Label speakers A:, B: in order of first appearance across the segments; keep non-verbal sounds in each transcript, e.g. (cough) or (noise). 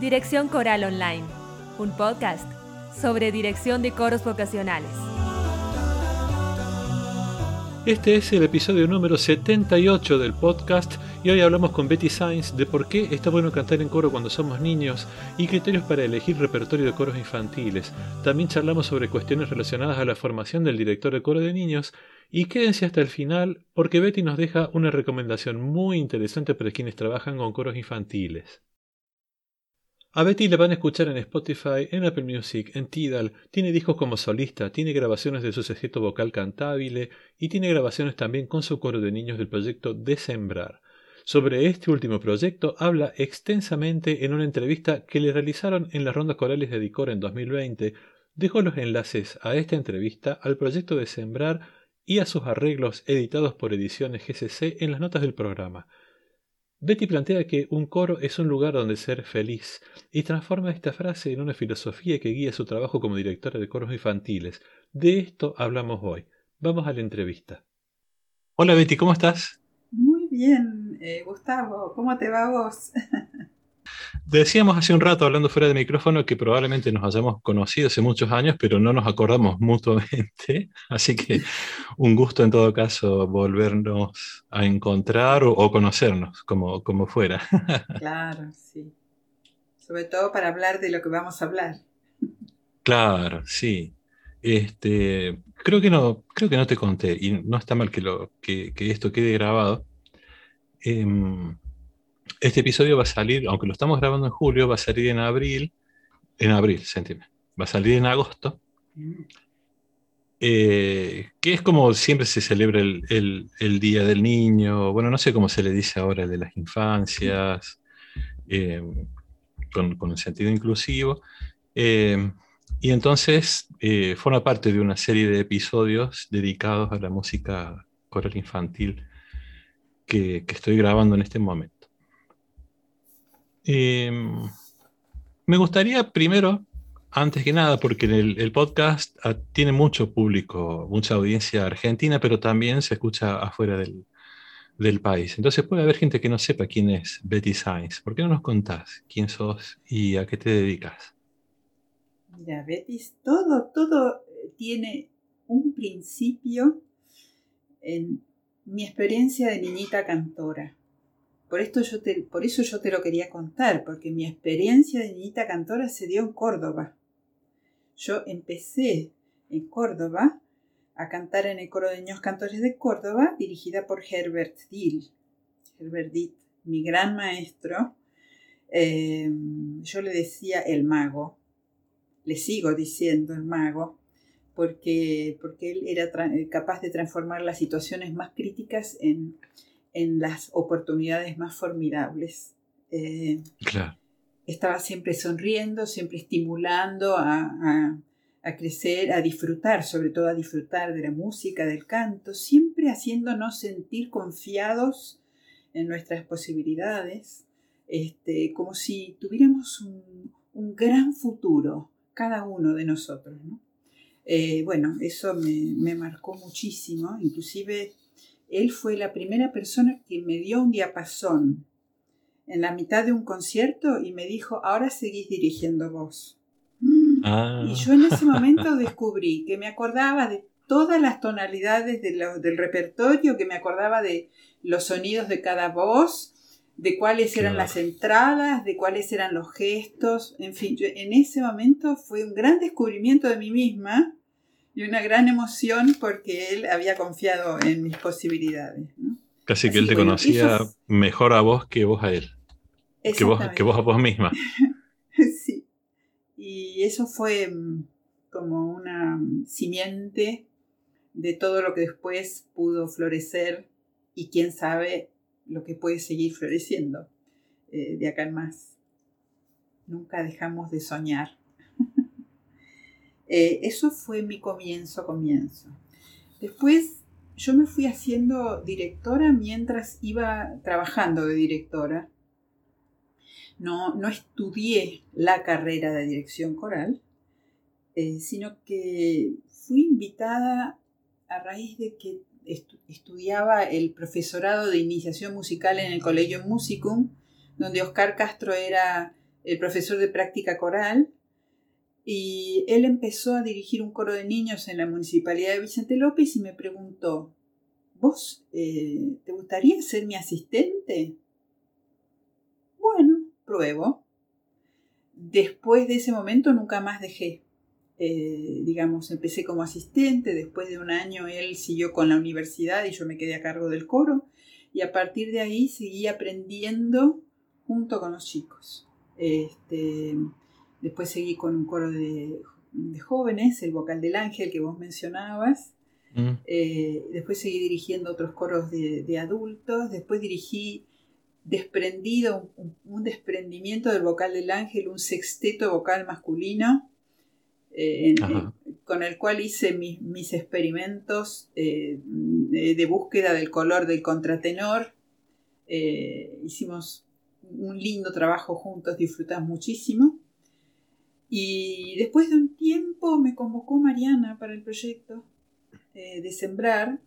A: Dirección Coral Online, un podcast sobre dirección de coros vocacionales.
B: Este es el episodio número 78 del podcast y hoy hablamos con Betty Sainz de por qué está bueno cantar en coro cuando somos niños y criterios para elegir repertorio de coros infantiles. También charlamos sobre cuestiones relacionadas a la formación del director de coro de niños y quédense hasta el final porque Betty nos deja una recomendación muy interesante para quienes trabajan con coros infantiles. A Betty la van a escuchar en Spotify, en Apple Music, en Tidal, tiene discos como solista, tiene grabaciones de su sujeto vocal cantable y tiene grabaciones también con su coro de niños del proyecto Desembrar. Sobre este último proyecto habla extensamente en una entrevista que le realizaron en las rondas corales de Dicor en 2020. Dejo los enlaces a esta entrevista, al proyecto Desembrar y a sus arreglos editados por Ediciones GCC en las notas del programa. Betty plantea que un coro es un lugar donde ser feliz y transforma esta frase en una filosofía que guía su trabajo como directora de coros infantiles. De esto hablamos hoy. Vamos a la entrevista. Hola Betty, ¿cómo estás?
C: Muy bien, eh, Gustavo. ¿Cómo te va vos? (laughs)
B: Decíamos hace un rato, hablando fuera de micrófono, que probablemente nos hayamos conocido hace muchos años, pero no nos acordamos (laughs) mutuamente. Así que un gusto en todo caso volvernos a encontrar o, conocernos, como, como fuera. (laughs)
C: Claro, sí. Sobre todo para hablar de lo que vamos a hablar.
B: Claro, sí. Este, creo que no, creo que no te conté, y no está mal que, lo, que, esto quede grabado. Em, este episodio va a salir, aunque lo estamos grabando en julio, va a salir en abril, en abril, sentime, va a salir en agosto, eh, que es como siempre se celebra el, Día del Niño, bueno, no sé cómo se le dice ahora, el de las infancias, eh, con, con, el sentido inclusivo. Eh, y entonces forma parte de una serie de episodios dedicados a la música coral infantil que estoy grabando en este momento. Em, me gustaría primero, antes que nada, porque el, podcast ah, tiene mucho público, mucha audiencia argentina, pero también se escucha afuera del, país. Entonces puede haber gente que no sepa quién es Betty Sainz. ¿Por qué no nos contás quién sos y a qué te dedicas?
C: Mira, Betty, todo, todo tiene un principio en mi experiencia de niñita cantora. Por, esto yo te, por eso yo te lo quería contar, porque mi experiencia de niñita cantora se dio en Córdoba. Yo empecé en Córdoba a cantar en el coro de niños cantores de Córdoba, dirigida por Herbert Dill. Herbert Dill, mi gran maestro. Eh, yo le decía el mago, le sigo diciendo el mago, porque, porque él era capaz de transformar las situaciones más críticas en, en las oportunidades más formidables. Eh, estaba siempre sonriendo, siempre estimulando a, crecer, a disfrutar, sobre todo a disfrutar de la música, del canto, siempre haciéndonos sentir confiados en nuestras posibilidades, este, como si tuviéramos un, gran futuro, cada uno de nosotros. Eh, bueno, eso me, me marcó muchísimo, inclusive él fue la primera persona que me dio un diapasón en la mitad de un concierto y me dijo, ahora seguís dirigiendo vos. Ah. Y yo en ese momento descubrí que me acordaba de todas las tonalidades del repertorio, que me acordaba de los sonidos de cada voz, de cuáles eran las entradas, de cuáles eran los gestos, en fin, en ese momento fue un gran descubrimiento de mí misma y una gran emoción porque él había confiado en mis posibilidades.
B: Casi que él te conocía mejor a vos que vos a él. Que vos, que vos a vos misma. (laughs)
C: sí. Y eso fue mm, como una mm, simiente de todo lo que después pudo florecer y quién sabe lo que puede seguir floreciendo eh, de acá en más. Nunca dejamos de soñar. Eh, eso fue mi comienzo, comienzo. Después yo me fui haciendo directora mientras iba trabajando de directora. No, no estudié la carrera de dirección coral, eh, sino que fui invitada a raíz de que estudiaba el profesorado de iniciación musical en el Colegio Musicum, donde Oscar Castro era el profesor de práctica coral, y él empezó a dirigir un coro de niños en la municipalidad de Vicente López y me preguntó, ¿vos eh, te gustaría ser mi asistente? Bueno, pruebo. Después de ese momento nunca más dejé. Eh, digamos, empecé como asistente, después de un año él siguió con la universidad y yo me quedé a cargo del coro y a partir de ahí seguí aprendiendo junto con los chicos. Este, después seguí con un coro de, jóvenes, el vocal del ángel que vos mencionabas. Mm. Eh, después seguí dirigiendo otros coros de, adultos. Después dirigí desprendido, un, desprendimiento del vocal del ángel, un sexteto vocal masculino. Eh, con el cual hice mis, experimentos eh, de, búsqueda del color del contratenor. hicimos un lindo trabajo juntos, disfrutamos muchísimo. Y después de un tiempo me convocó Mariana para el proyecto eh, de Sembrar.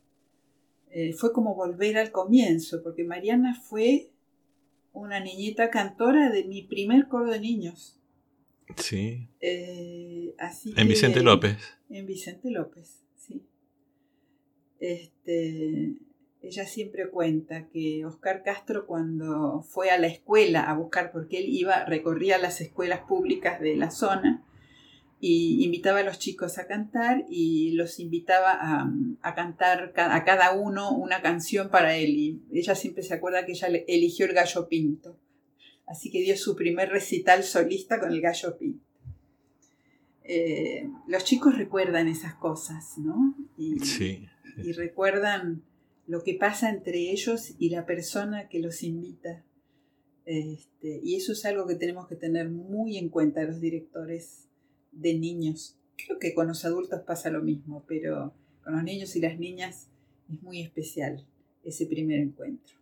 C: Eh, fue como volver al comienzo, porque Mariana fue una niñita cantora de mi primer coro de niños.
B: Sí.
C: Eh, así
B: en Vicente López.
C: En Vicente López, sí. Este, ella siempre cuenta que Oscar Castro cuando fue a la escuela a buscar, porque él iba, recorría las escuelas públicas de la zona y invitaba a los chicos a cantar y los invitaba a, cantar a cada uno una canción para él. Y ella siempre se acuerda que ella eligió el gallo pinto. Así que dio su primer recital solista con el gallo pinto. Eh, los chicos recuerdan esas cosas, ¿no?
B: sí.
C: Y recuerdan lo que pasa entre ellos y la persona que los invita. Este, y eso es algo que tenemos que tener muy en cuenta los directores de niños. Creo que con los adultos pasa lo mismo, pero con los niños y las niñas es muy especial ese primer encuentro.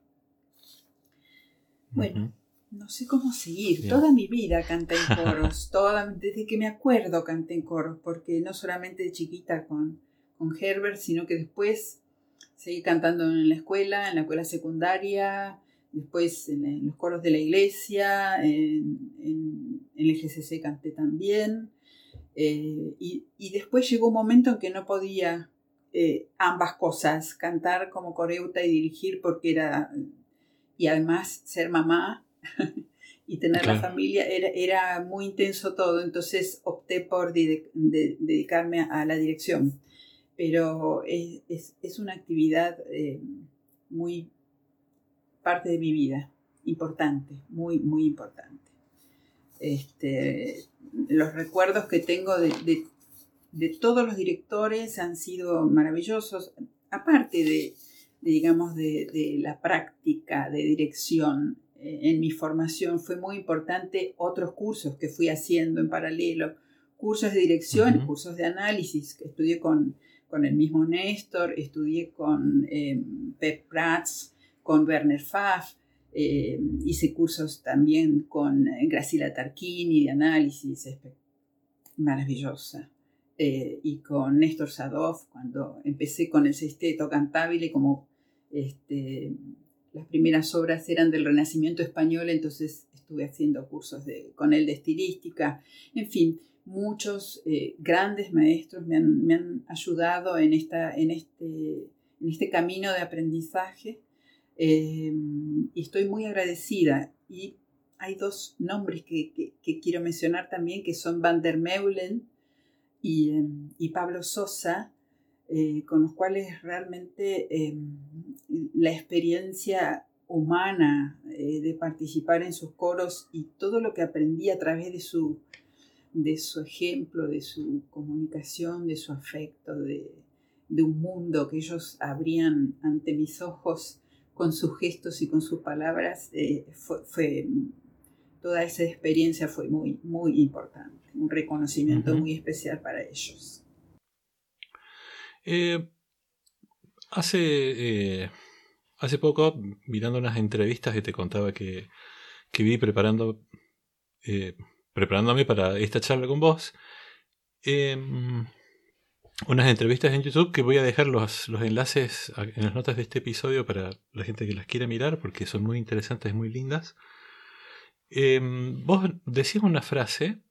C: Bueno, no sé cómo seguir. Toda mi vida canté en coros, (laughs) toda, desde que me acuerdo canté en coros, porque no solamente de chiquita con, con Herbert, sino que después seguí cantando en la escuela, en la escuela secundaria, después en, los coros de la iglesia, en, el GCC canté también. Eh, y, después llegó un momento en que no podía eh, ambas cosas, cantar como coreuta y dirigir porque era, y además ser mamá (laughs) y tener la familia, era, era, muy intenso todo, entonces opté por dedicarme a la dirección pero es, una actividad eh, muy parte de mi vida, importante, muy, muy importante. Este, los recuerdos que tengo de, todos los directores han sido maravillosos, aparte de, digamos, de, la práctica de dirección eh, en mi formación, fue muy importante otros cursos que fui haciendo en paralelo, cursos de dirección, cursos de análisis, que estudié con con el mismo Néstor, estudié con eh, Pep Prats, con Werner Pfaff, eh, hice cursos también con eh, Graciela Tarquini de análisis, maravillosa, y con Néstor Sadov, cuando empecé con el sexteto cantabile, como este, las primeras obras eran del Renacimiento español, entonces estuve haciendo cursos con él de estilística, en fin, muchos eh, grandes maestros me han, ayudado en, esta, en, este, en este camino de aprendizaje eh, y estoy muy agradecida. Y hay dos nombres que, quiero mencionar también, que son Van der Meulen y, y Pablo Sosa, eh, con los cuales realmente la experiencia humana de participar en sus coros y todo lo que aprendí a través de su de su ejemplo, de su comunicación, de su afecto, de, un mundo que ellos abrían ante mis ojos con sus gestos y con sus palabras, eh, fue, toda esa experiencia fue muy, muy importante, un reconocimiento muy especial para ellos.
B: Eh, hace, eh, hace poco, mirando unas entrevistas que te contaba que, que vi preparando preparándome para esta charla con vos, em, unas entrevistas en YouTube que voy a dejar los, los, enlaces en las notas de este episodio para la gente que las quiera mirar porque son muy interesantes, muy lindas. Em, vos decís una frase,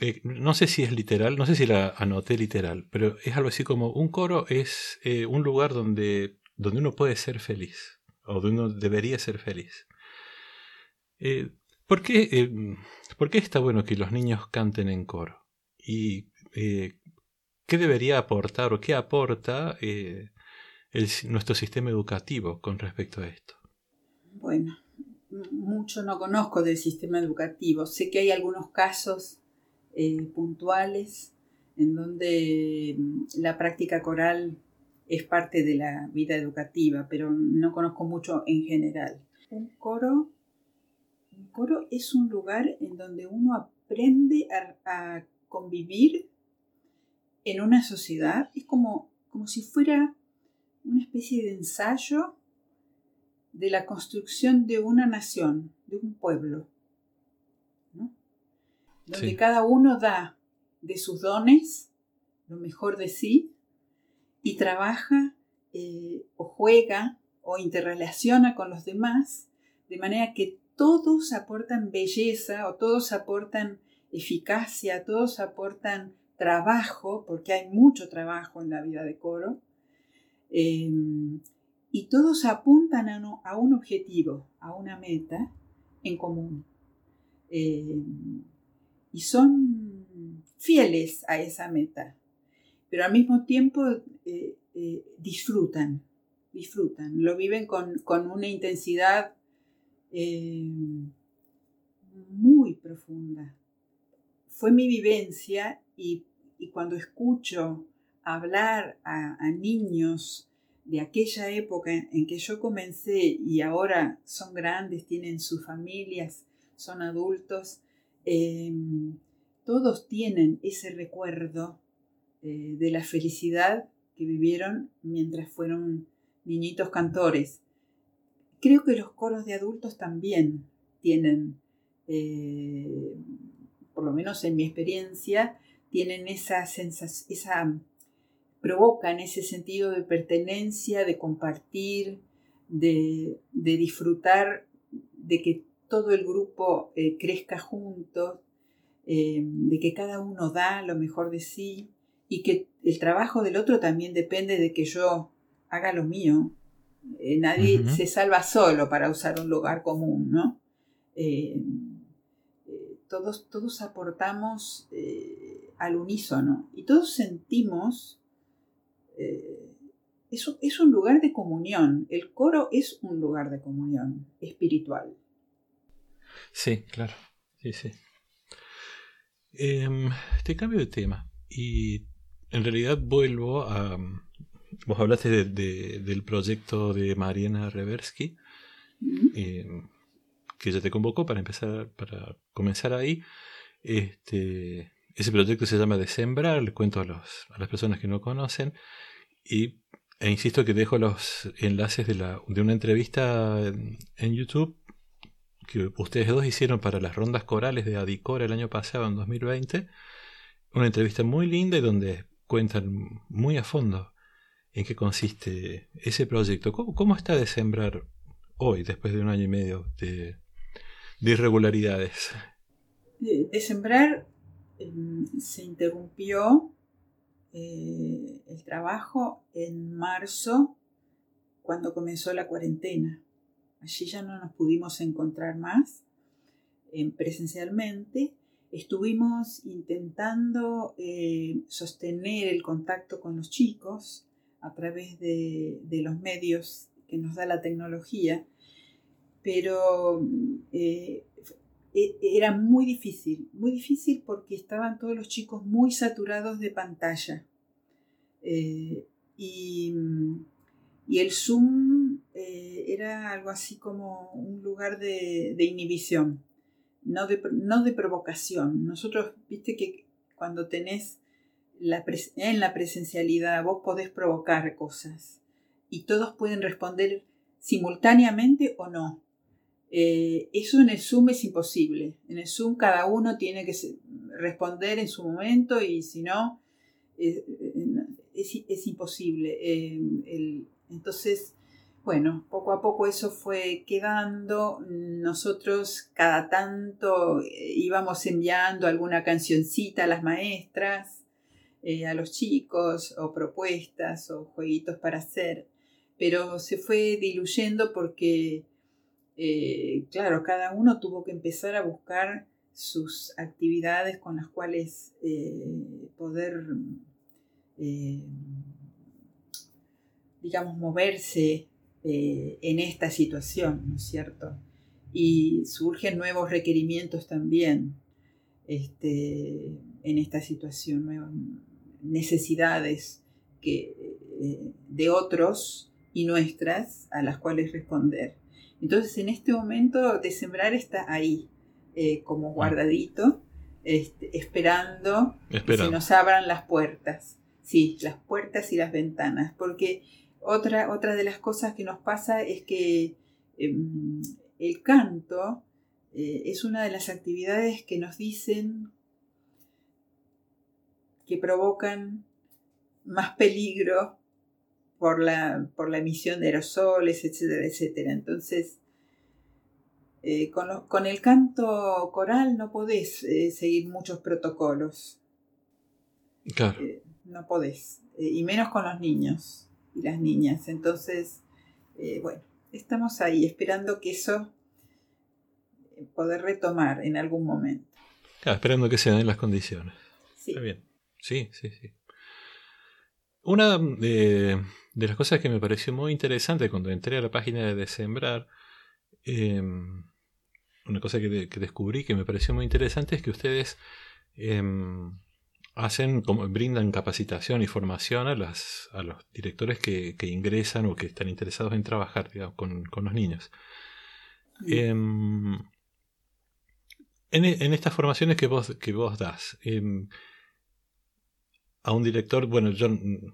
B: eh, no sé si es literal, no sé si la anoté literal, pero es algo así como un coro es eh, un lugar donde, donde uno puede ser feliz, o donde uno debería ser feliz. Eh, ¿por, qué, em, ¿Por qué está bueno que los niños canten en coro? ¿Y qué debería aportar o qué aporta nuestro sistema educativo con respecto a esto?
C: Bueno, mucho no conozco del sistema educativo. Sé que hay algunos casos eh, puntuales en donde mm, la práctica coral es parte de la vida educativa, pero no conozco mucho en general. Un coro, un coro es un lugar en donde uno aprende a, convivir en una sociedad. Es como, como si fuera una especie de ensayo de la construcción de una nación, de un pueblo, donde cada uno da de sus dones lo mejor de sí y trabaja eh, o juega o interrelaciona con los demás, de manera que todos aportan belleza o todos aportan eficacia, todos aportan trabajo, porque hay mucho trabajo en la vida de coro, eh, y todos apuntan a, un objetivo, a una meta en común. Eh, y son fieles a esa meta, pero al mismo tiempo eh, eh, disfrutan, disfrutan, lo viven con, una intensidad muy profunda. Fue mi vivencia y, cuando escucho hablar a niños de aquella época en que yo comencé y ahora son grandes, tienen sus familias, son adultos, em, todos tienen ese recuerdo eh, de la felicidad que vivieron mientras fueron niñitos cantores. Creo que los coros de adultos también tienen, eh, por lo menos en mi experiencia, tienen esa sensación, provocan ese sentido de pertenencia, de compartir, de, disfrutar, de que todo el grupo eh, crezca juntos, eh, de que cada uno da lo mejor de sí y que el trabajo del otro también depende de que yo haga lo mío. Eh, nadie se salva solo para usar un lugar común, ¿no? todos, todos aportamos al unísono y todos sentimos eh, es, un lugar de comunión. El coro es un lugar de comunión espiritual.
B: Sí, claro. Sí, sí. Em, te cambio de tema y en realidad vuelvo a... Vos hablaste del proyecto de Mariana Reversky, em, que ya te convocó para empezar, para comenzar ahí. Este, ese proyecto se llama Desembrar, le cuento a, los, a las personas que no conocen. Y, e insisto que dejo los enlaces de, la, de una entrevista en, YouTube que ustedes dos hicieron para las rondas corales de Adicora el año pasado, en 2020. Una entrevista muy linda y donde cuentan muy a fondo en qué consiste ese proyecto. ¿Cómo, está de sembrar hoy, después de un año y medio de, irregularidades?
C: De, sembrar em, se interrumpió eh, el trabajo en marzo, cuando comenzó la cuarentena. Allí ya no nos pudimos encontrar más presencialmente. Estuvimos intentando eh, sostener el contacto con los chicos a través de, los medios que nos da la tecnología, pero eh, e, era muy difícil, muy difícil porque estaban todos los chicos muy saturados de pantalla. Eh, y, el Zoom eh, era algo así como un lugar de, inhibición, no de, no de, provocación. Nosotros, viste que cuando tenés la en la presencialidad vos podés provocar cosas y todos pueden responder simultáneamente o no. Eh, eso en el Zoom es imposible. En el Zoom cada uno tiene que responder en su momento y si no, eh, es, imposible. Eh, entonces, bueno, poco a poco eso fue quedando. Nosotros cada tanto eh, íbamos enviando alguna cancioncita a las maestras, eh, a los chicos, o propuestas, o jueguitos para hacer. Pero se fue diluyendo porque, eh, claro, cada uno tuvo que empezar a buscar sus actividades con las cuales poder, digamos, moverse eh, en esta situación, ¿no es cierto? Y surgen nuevos requerimientos también este, en esta situación, nuevas necesidades que, eh, de otros y nuestras a las cuales responder. Entonces, en este momento de sembrar está ahí, eh, como ah. guardadito, este, esperando que se nos abran las puertas. Sí, las puertas y las ventanas, porque otra, otra de las cosas que nos pasa es que em, el canto eh, es una de las actividades que nos dicen que provocan más peligro por la, por la emisión de aerosoles, etcétera, etcétera. Entonces, eh, con, el canto coral no podés eh, seguir muchos protocolos.
B: Claro.
C: no podés. y menos con los niños y las niñas. Entonces, eh, bueno, estamos ahí esperando que eso eh, poder retomar en algún momento.
B: Claro, esperando que se den las condiciones. Sí. Está bien. Sí, sí, sí. Una de, las cosas que me pareció muy interesante cuando entré a la página de Sembrar, em, una cosa que, que, descubrí que me pareció muy interesante es que ustedes em, hacen como brindan capacitación y formación a, las, a los directores que, ingresan o que están interesados en trabajar con, los niños. Em, en, estas formaciones que vos, que vos das, a un director, bueno, yo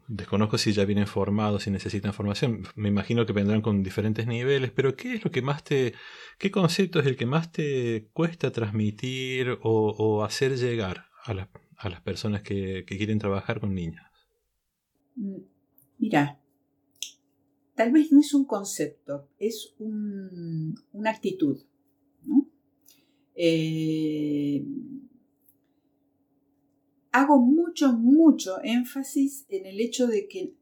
B: desconozco si ya vienen formados, si necesitan formación, me imagino que vendrán con diferentes niveles, pero ¿qué es lo que más te, qué concepto es el que más te cuesta transmitir o, hacer llegar a, a las personas que, quieren trabajar con niños?
C: Mm, mira, tal vez no es un concepto, es una actitud. Eh, hago mucho, mucho énfasis en el hecho de que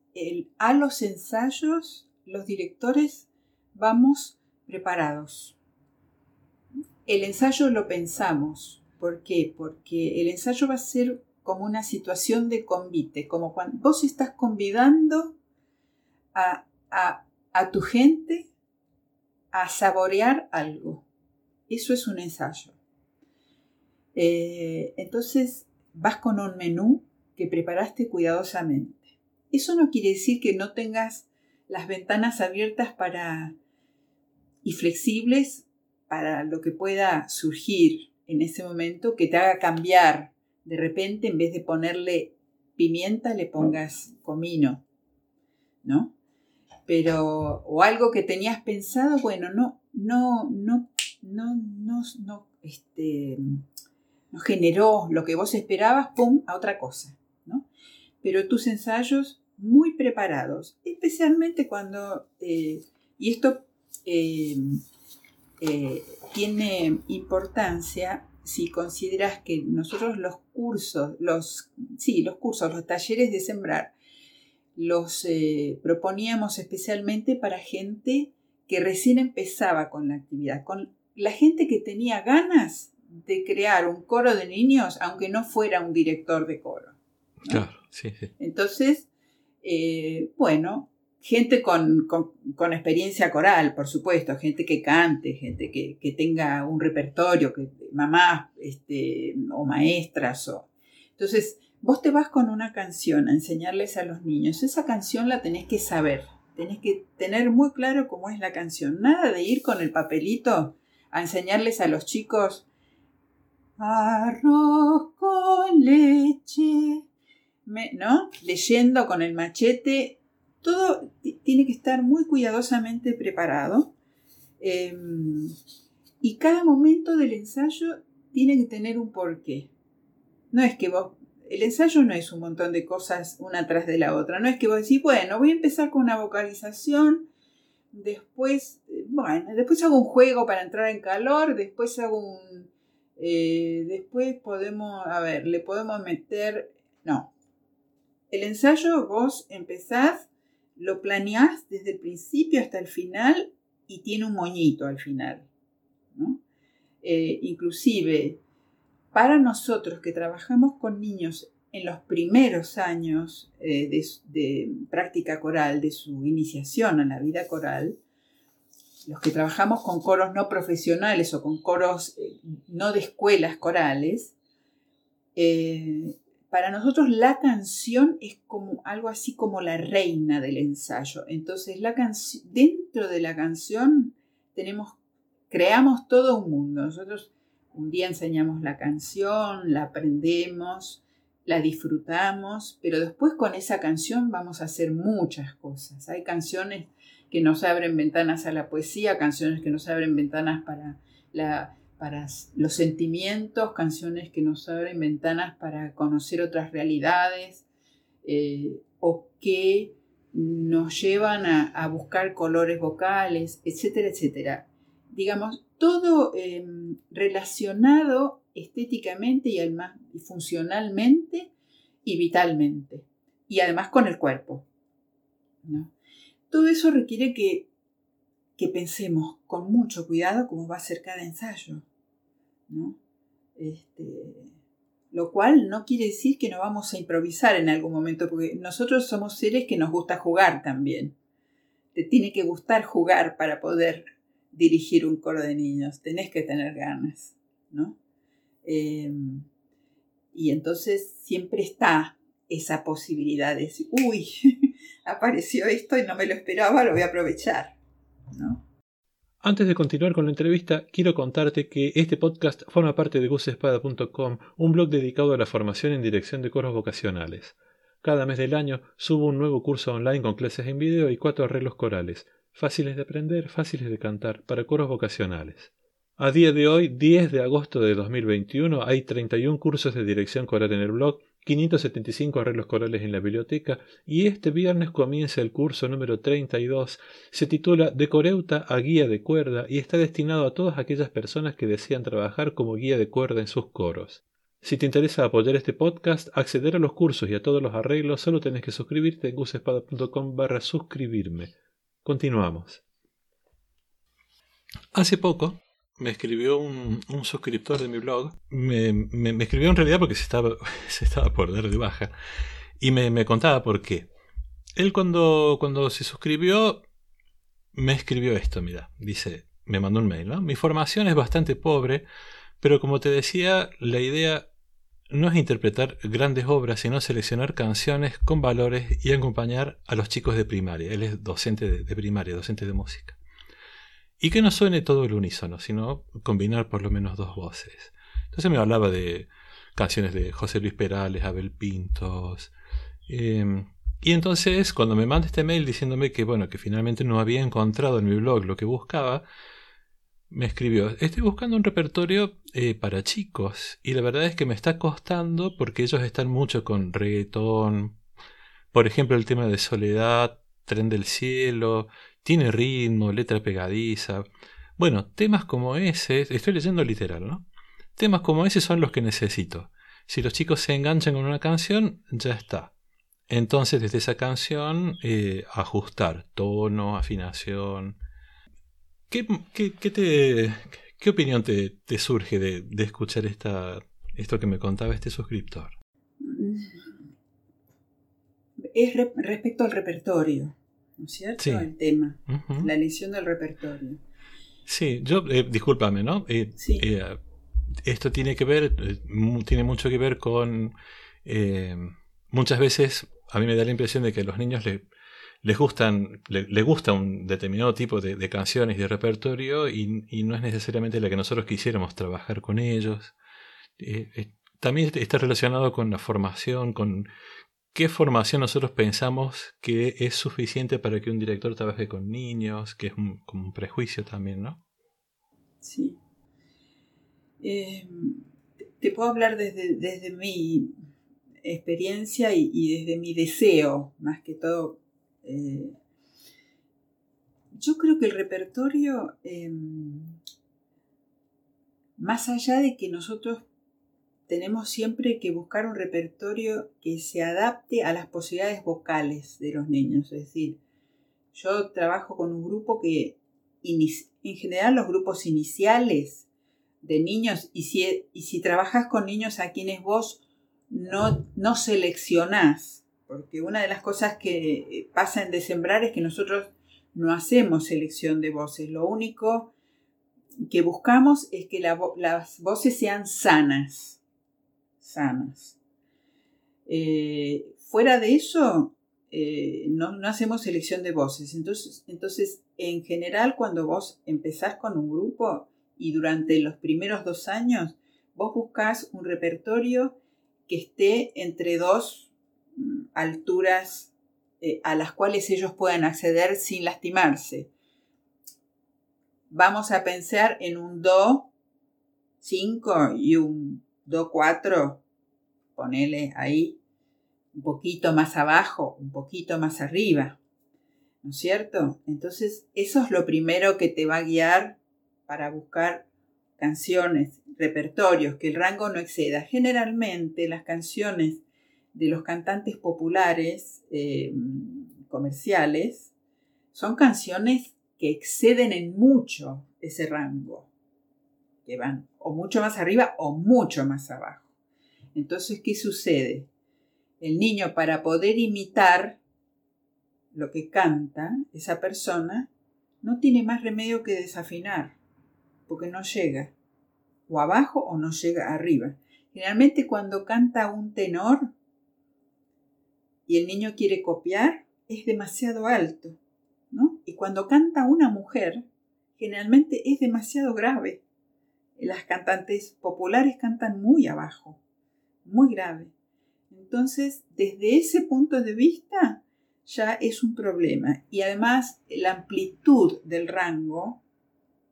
C: a los ensayos los directores vamos preparados. El ensayo lo pensamos, ¿Por qué? Porque el ensayo va a ser como una situación de convite, como cuando vos estás convidando a, tu gente a saborear algo. Eso es un ensayo. Eh, entonces vas con un menú que preparaste cuidadosamente. Eso no quiere decir que no tengas las ventanas abiertas para y flexibles para lo que pueda surgir en ese momento que te haga cambiar. De repente, en vez de ponerle pimienta, le pongas comino, ¿no? Pero, o algo que tenías pensado, bueno, no, no, no, no, no, no, este, no generó lo que vos esperabas, pum, a otra cosa, ¿no? Pero tus ensayos muy preparados, especialmente cuando, eh, y esto eh, eh, tiene importancia si consideras que nosotros los cursos, los, sí, los cursos, los talleres de sembrar, los eh, proponíamos especialmente para gente que recién empezaba con la actividad, con la gente que tenía ganas de crear un coro de niños, aunque no fuera un director de coro.
B: Claro, sí, sí.
C: Entonces, eh, bueno, gente con, experiencia coral, por supuesto, gente que cante, gente que, tenga un repertorio, que, mamás este, o maestras. O... Entonces, vos te vas con una canción a enseñarles a los niños. Esa canción la tenés que saber, tenés que tener muy claro cómo es la canción. Nada de ir con el papelito a enseñarles a los chicos arroz con leche, ¿no? Leyendo con el machete todo tiene que estar muy cuidadosamente preparado em, y cada momento del ensayo tiene que tener un porqué. No es que vos, el ensayo no es un montón de cosas una tras de la otra, no es que vos decís, bueno, voy a empezar con una vocalización después, bueno, después hago un juego para entrar en calor, después hago un... Eh, después podemos, a ver, le podemos meter, no, el ensayo vos empezás, lo planeás desde el principio hasta el final y tiene un moñito al final. ¿no? Eh, inclusive, para nosotros que trabajamos con niños en los primeros años eh, de, práctica coral, de su iniciación a la vida coral, los que trabajamos con coros no profesionales o con coros eh, no de escuelas corales, eh, para nosotros la canción es como algo así como la reina del ensayo. Entonces, la dentro de la canción tenemos, creamos todo un mundo. Nosotros un día enseñamos la canción, la aprendemos, la disfrutamos, pero después con esa canción vamos a hacer muchas cosas. Hay canciones que nos abren ventanas a la poesía, canciones que nos abren ventanas para, los sentimientos, canciones que nos abren ventanas para conocer otras realidades eh, o que nos llevan a, buscar colores vocales, etcétera, etcétera. Digamos, todo em, relacionado estéticamente y, además, funcionalmente y vitalmente. Y además con el cuerpo. Todo eso requiere que, que, pensemos con mucho cuidado cómo va a ser cada ensayo. Este, lo cual no quiere decir que no vamos a improvisar en algún momento, porque nosotros somos seres que nos gusta jugar también. Te tiene que gustar jugar para poder dirigir un coro de niños. Tenés que tener ganas, ¿no? Em, y entonces siempre está esa posibilidad de decir, uy, (laughs) apareció esto y no me lo esperaba, lo voy a aprovechar.
B: Antes de continuar con la entrevista, quiero contarte que este podcast forma parte de gusespada.com, un blog dedicado a la formación en dirección de coros vocacionales. Cada mes del año subo un nuevo curso online con clases en video y cuatro arreglos corales, fáciles de aprender, fáciles de cantar, para coros vocacionales. A día de hoy, 10 de agosto de 2021, hay 31 cursos de dirección coral en el blog, 575 arreglos corales en la biblioteca y este viernes comienza el curso número 32. Se titula De coreuta a guía de cuerda y está destinado a todas aquellas personas que desean trabajar como guía de cuerda en sus coros. Si te interesa apoyar este podcast, acceder a los cursos y a todos los arreglos, solo tenés que suscribirte en gusespada.com barra suscribirme. Continuamos. Hace poco, me escribió un, suscriptor de mi blog. Me, me, escribió en realidad porque se estaba, (laughs) se estaba por dar de baja. Y me, me contaba por qué. Él cuando, cuando se suscribió, me escribió esto, mira. Dice, me mandó un mail, ¿no? Mi formación es bastante pobre, pero como te decía, la idea no es interpretar grandes obras, sino seleccionar canciones con valores y acompañar a los chicos de primaria. Él es docente de primaria, docente de música. Y que no suene todo el unísono, sino combinar por lo menos dos voces. Entonces me hablaba de canciones de José Luis Perales, Abel Pintos. Em, y entonces, cuando me manda este mail diciéndome que, bueno, que finalmente no había encontrado en mi blog lo que buscaba, me escribió, estoy buscando un repertorio eh, para chicos y la verdad es que me está costando porque ellos están mucho con reggaetón, por ejemplo el tema de Soledad, Tren del Cielo, tiene ritmo, letra pegadiza. Bueno, temas como ese, estoy leyendo literal, ¿no? Temas como ese son los que necesito. Si los chicos se enganchan con una canción, ya está. Entonces, desde esa canción, eh, ajustar tono, afinación. ¿Qué, te, qué opinión te, surge de, escuchar esta, esto que me contaba este suscriptor?
C: Es respecto al repertorio. ¿No es cierto? El tema, la elección del repertorio.
B: Sí, yo, eh, discúlpame, ¿no? Eh, eh, esto tiene que ver, tiene mucho que ver con, muchas veces a mí me da la impresión de que a los niños les gustan, le, gusta un determinado tipo de, canciones y de repertorio y, y, no es necesariamente la que nosotros quisiéramos trabajar con ellos. también está relacionado con la formación, con ¿Qué formación nosotros pensamos que es suficiente para que un director trabaje con niños? Que es como un prejuicio también, ¿no?
C: Sí. Em, te puedo hablar desde, mi experiencia y, desde mi deseo, más que todo. Eh, yo creo que el repertorio, em, más allá de que nosotros tenemos siempre que buscar un repertorio que se adapte a las posibilidades vocales de los niños. Es decir, yo trabajo con un grupo que, en general los grupos iniciales de niños, y si, y si trabajas con niños a quienes vos no, no seleccionás, porque una de las cosas que pasa en Desembrar es que nosotros no hacemos selección de voces, lo único que buscamos es que las voces sean sanas, sanas. Eh, fuera de eso, eh, no, no, hacemos selección de voces. Entonces, entonces, en general, cuando vos empezás con un grupo y durante los primeros dos años, vos buscas un repertorio que esté entre dos mm, alturas eh, a las cuales ellos puedan acceder sin lastimarse. Vamos a pensar en un Do 5 y un Do 4, ponele ahí un poquito más abajo, un poquito más arriba, ¿no es cierto? Entonces, eso es lo primero que te va a guiar para buscar canciones, repertorios, que el rango no exceda. Generalmente las canciones de los cantantes populares eh, comerciales son canciones que exceden en mucho ese rango, que van o mucho más arriba o mucho más abajo. Entonces, ¿qué sucede? El niño para poder imitar lo que canta esa persona no tiene más remedio que desafinar, porque no llega o abajo o no llega arriba. Generalmente cuando canta un tenor, y el niño quiere copiar, es demasiado alto, ¿no? Y cuando canta una mujer, generalmente es demasiado grave. Las cantantes populares cantan muy abajo, muy grave. Entonces, desde ese punto de vista, ya es un problema. Y además, la amplitud del rango,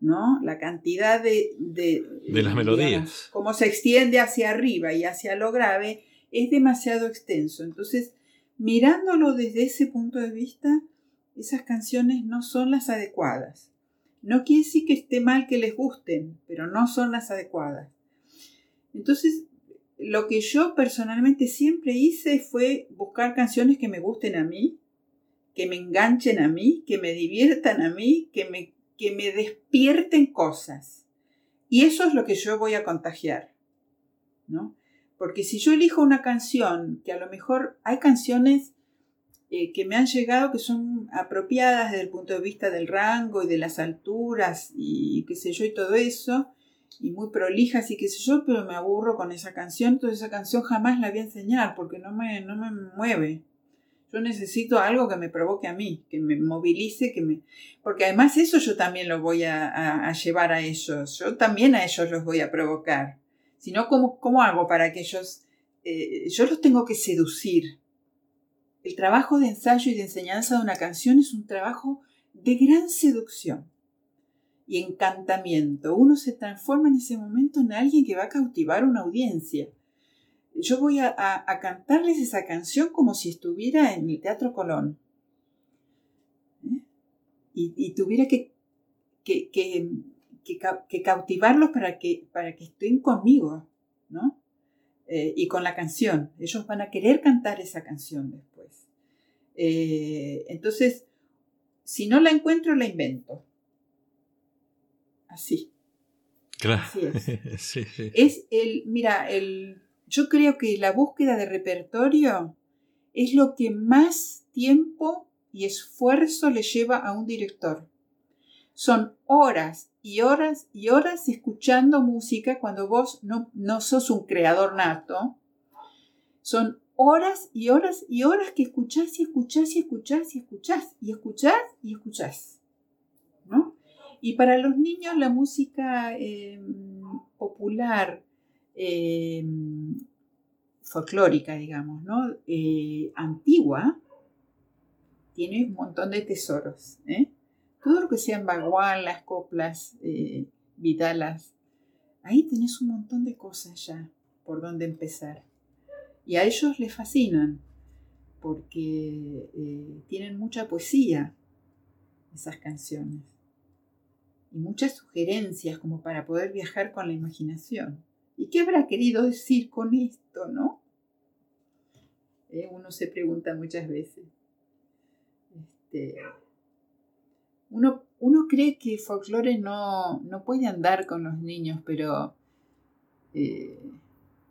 C: ¿no? La cantidad de...
B: De, las melodías.
C: Cómo se extiende hacia arriba y hacia lo grave, es demasiado extenso. Entonces, mirándolo desde ese punto de vista, esas canciones no son las adecuadas. No quiere decir que esté mal que les gusten, pero no son las adecuadas. Entonces, lo que yo personalmente siempre hice fue buscar canciones que me gusten a mí, que me enganchen a mí, que me diviertan a mí, que me, que me despierten cosas. Y eso es lo que yo voy a contagiar. ¿no? Porque si yo elijo una canción, que a lo mejor hay canciones eh, que me han llegado que son apropiadas desde el punto de vista del rango y de las alturas y qué sé yo y todo eso, y muy prolijas y qué sé yo, pero me aburro con esa canción, entonces esa canción jamás la voy a enseñar porque no me, no me mueve. Yo necesito algo que me provoque a mí, que me movilice, que me... Porque además eso yo también lo voy a llevar a ellos, yo también a ellos los voy a provocar sino cómo, cómo hago para que ellos, eh, yo los tengo que seducir. El trabajo de ensayo y de enseñanza de una canción es un trabajo de gran seducción y encantamiento. Uno se transforma en ese momento en alguien que va a cautivar una audiencia. Yo voy a, cantarles esa canción como si estuviera en el Teatro Colón. ¿eh? Y, tuviera que, que, que, cautivarlos para que, para que estén conmigo, ¿no? Eh, y con la canción. Ellos van a querer cantar esa canción después. Eh, entonces, si no la encuentro, la invento. Así.
B: Claro.
C: Así es. (laughs) Es el, mira, el, yo creo que la búsqueda de repertorio es lo que más tiempo y esfuerzo le lleva a un director. Son horas y horas y horas escuchando música cuando vos no, no sos un creador nato. Son horas y horas y horas que escuchás y escuchás y escuchás y escuchás y escuchás y escuchás. ¿no? Y para los niños la música em, popular, em, folclórica, digamos, ¿no? Eh, antigua, tiene un montón de tesoros. ¿eh? todo lo que sean bagual, las coplas, eh, vitalas, ahí tenés un montón de cosas ya por donde empezar. Y a ellos les fascinan porque eh, tienen mucha poesía, esas canciones. Y muchas sugerencias como para poder viajar con la imaginación. ¿Y qué habrá querido decir con esto, no? Eh, uno se pregunta muchas veces. Este, uno, uno, cree que folclore no, no, puede andar con los niños, pero, eh,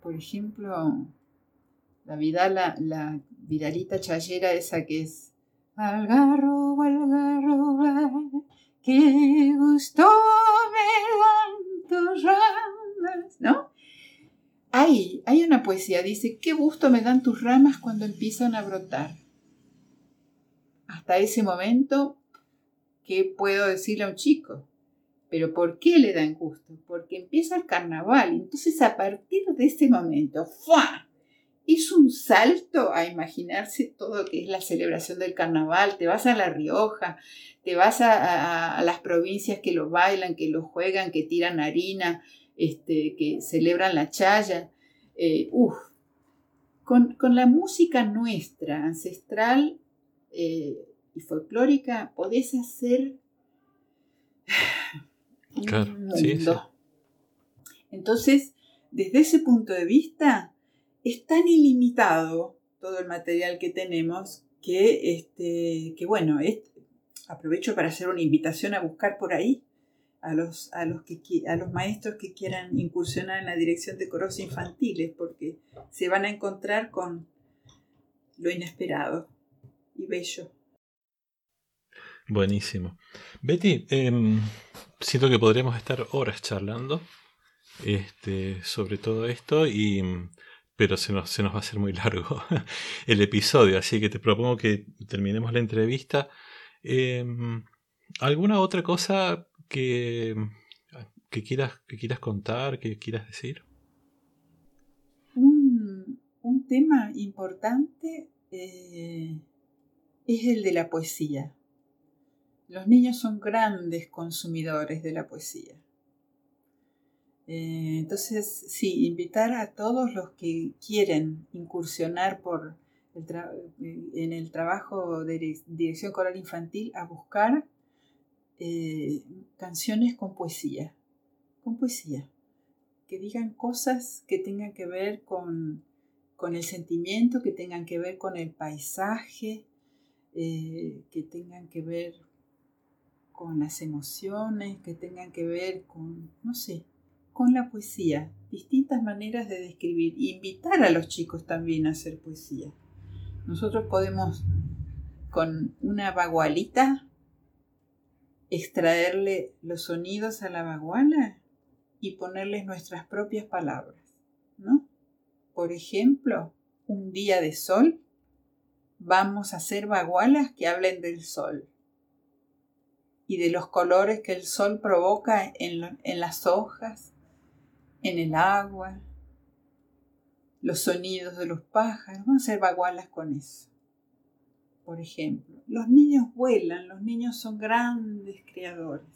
C: por ejemplo, la Vidala, la Vidalita Chayera, esa que es Algarrobo, algarrobo, qué gusto me dan tus ramas, ¿no? Hay, hay una poesía, dice, qué gusto me dan tus ramas cuando empiezan a brotar. Hasta ese momento, ¿qué puedo decirle a un chico? Pero ¿por qué le dan gusto? Porque empieza el carnaval. Entonces, a partir de ese momento. Es un salto a imaginarse todo lo que es la celebración del carnaval. Te vas a La Rioja, te vas a, a las provincias que lo bailan, que lo juegan, que tiran harina, este, que celebran la chaya. Eh, con, la música nuestra, ancestral eh, y folclórica, podés hacer (sighs) un mundo. Entonces, desde ese punto de vista, es tan ilimitado todo el material que tenemos que, este, que bueno, aprovecho para hacer una invitación a buscar por ahí a los, a los, que, a los maestros que quieran incursionar en la dirección de coros infantiles, porque se van a encontrar con lo inesperado y bello.
B: Buenísimo. Betty, em, siento que podríamos estar horas charlando este, sobre todo esto, y, pero se nos, se nos va a hacer muy largo (laughs) el episodio, así que te propongo que terminemos la entrevista. Em, ¿Alguna otra cosa que, quieras, que quieras contar, que quieras decir?
C: Un, tema importante eh, es el de la poesía. Los niños son grandes consumidores de la poesía. Eh, entonces, sí, invitar a todos los que quieren incursionar por en el trabajo de dirección coral infantil a buscar eh, canciones con poesía, con poesía, que digan cosas que tengan que ver con, con el sentimiento, que tengan que ver con el paisaje, eh, que tengan que ver con las emociones, que tengan que ver con, no sé, con la poesía, distintas maneras de describir, invitar a los chicos también a hacer poesía. Nosotros podemos con una bagualita extraerle los sonidos a la baguala y ponerles nuestras propias palabras, ¿no? Por ejemplo, un día de sol, vamos a hacer bagualas que hablen del sol y de los colores que el sol provoca en, en las hojas, en el agua, los sonidos de los pájaros. Vamos a hacer bagualas con eso por ejemplo. Los niños vuelan, los niños son grandes creadores.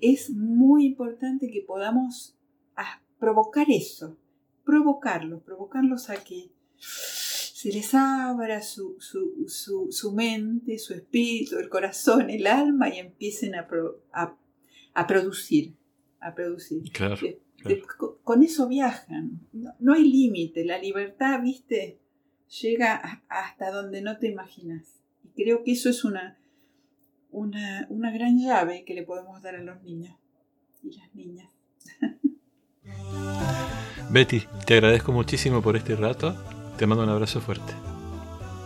C: Es muy importante que podamos ah, provocar eso, provocarlos, provocarlos a que se les abra su, su, mente, su espíritu, el corazón, el alma y empiecen a, a, producir, a producir. Con eso viajan, no, no hay límite, la libertad, viste, llega hasta donde no te imaginas. Y creo que eso es una, una, una gran llave que le podemos dar a los niños y las niñas. (laughs)
B: Betty, te agradezco muchísimo por este rato. Te mando un abrazo fuerte.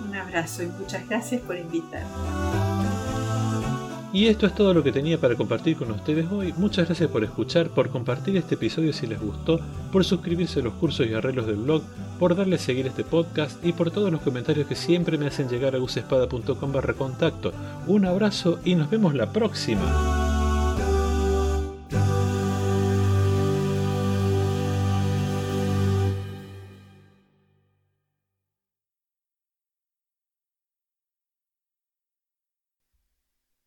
C: Un abrazo y muchas gracias por invitarme.
B: Y esto es todo lo que tenía para compartir con ustedes hoy. Muchas gracias por escuchar, por compartir este episodio si les gustó, por suscribirse a los cursos y arreglos del blog, por darle a seguir este podcast y por todos los comentarios que siempre me hacen llegar a usespada.com barra contacto. Un abrazo y nos vemos la próxima.